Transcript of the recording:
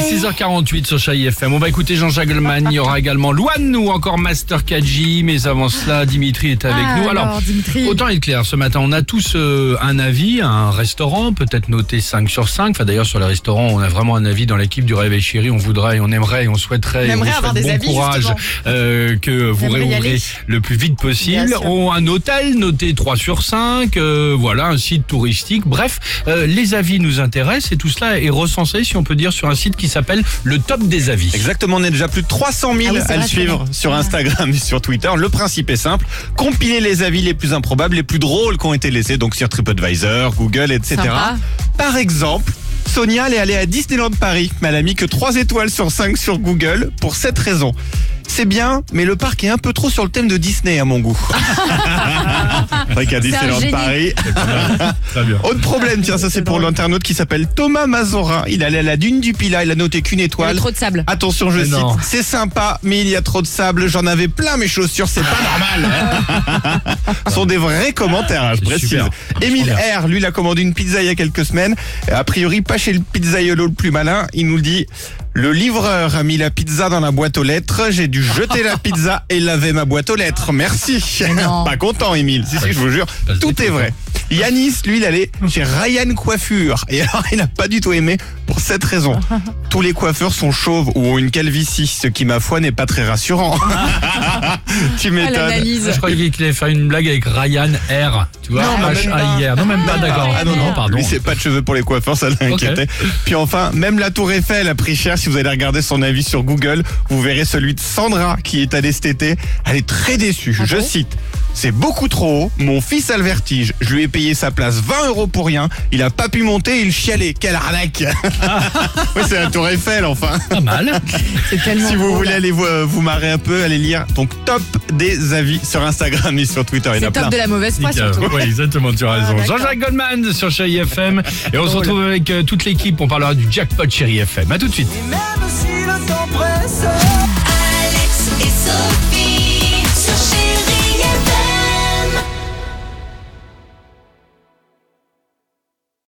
6h48 sur Chai FM. On va écouter Jean-Jacques Goldman. Il y aura également Luan ou encore Master Kaji. Mais avant cela, Dimitri est avec Ah, nous. alors, Dimitri. autant être clair, ce matin, on a tous euh, un avis, un restaurant, peut-être noté 5 sur 5. Enfin, d'ailleurs, sur les restaurants, on a vraiment un avis dans l'équipe du Réveil Chéri. On voudrait, on aimerait, on souhaiterait, On on aimerait avoir souhaite des bon avis, courage euh, que vous réouvrez le plus vite possible. On a un hôtel noté 3 sur 5. euh, voilà, un site touristique. Bref, euh, les avis nous intéressent et tout cela est recensé, si on peut dire, sur un site qui s'appelle le top des avis. Exactement, on est déjà plus de 300 000 Ah oui, à le suivre sur vrai. Instagram et sur Twitter. Le principe est simple, compiler les avis les plus improbables, les plus drôles qui ont été laissés, donc sur TripAdvisor, Google, etc. Sympa. Par exemple, Sonia, elle est allée à Disneyland Paris, mais elle a mis que 3 étoiles sur 5 sur Google pour cette raison. C'est bien, mais le parc est un peu trop sur le thème de Disney à mon goût. C'est vrai qu'à Disneyland génie. Paris, Très bien. autre problème, tiens, ça c'est pour l'internaute qui s'appelle Thomas Mazorin. Il allait à la dune du Pilat, il a noté qu'une Il y étoile. avait trop de sable. Attention, je Mais cite, c'est sympa, mais il y a trop de sable, j'en avais plein mes chaussures, c'est pas normal. Ce sont des vrais commentaires, hein, je précise. super. Émile. R, lui, il a commandé une pizza il y a quelques semaines. A priori, pas chez le pizzaiolo le plus malin. Il nous le dit, le livreur a mis la pizza dans la boîte aux lettres, j'ai dû jeter la pizza et laver ma boîte aux lettres. Merci. Pas content, Émile. Si, si, je vous jure, tout est vrai. Yanis, lui, il allait chez Ryan Coiffure. Et alors, il n'a pas du tout aimé pour cette raison. Tous les coiffeurs sont chauves ou ont une calvitie, ce qui, ma foi, n'est pas très rassurant. tu Ah, m'étonnes. Je croyais qu'il allait faire une blague avec Ryan R. Tu vois, Non, H même A pas. I R. Non, même pas, d'accord. Ah non, non, pardon. Lui, c'est pas de cheveux pour les coiffeurs, ça l'inquiétait. Puis enfin, même la Tour Eiffel a pris cher. Si vous allez regarder son avis sur Google, vous verrez celui de Sandra qui est allée cet été. Elle est très déçue. Ah Je cite. C'est beaucoup trop haut. Mon fils a le vertige. Je lui ai payé sa place 20 euros pour rien. Il a pas pu monter. Il chialait. Quelle arnaque Oui, c'est la Tour Eiffel, enfin. Pas mal. C'est tellement Si vous drôle. voulez aller vous, euh, vous marrer un peu, allez lire donc top des avis sur Instagram et sur Twitter. Il y en a C'est plein. top de la mauvaise foi Nickel. surtout. Oui, exactement, tu as raison. Ah, d'accord. Jean-Jacques Goldman sur Chéri FM. Et on se retrouve avec euh, toute l'équipe. On parlera du jackpot Chéri FM. À tout de suite. Et même si le temps presse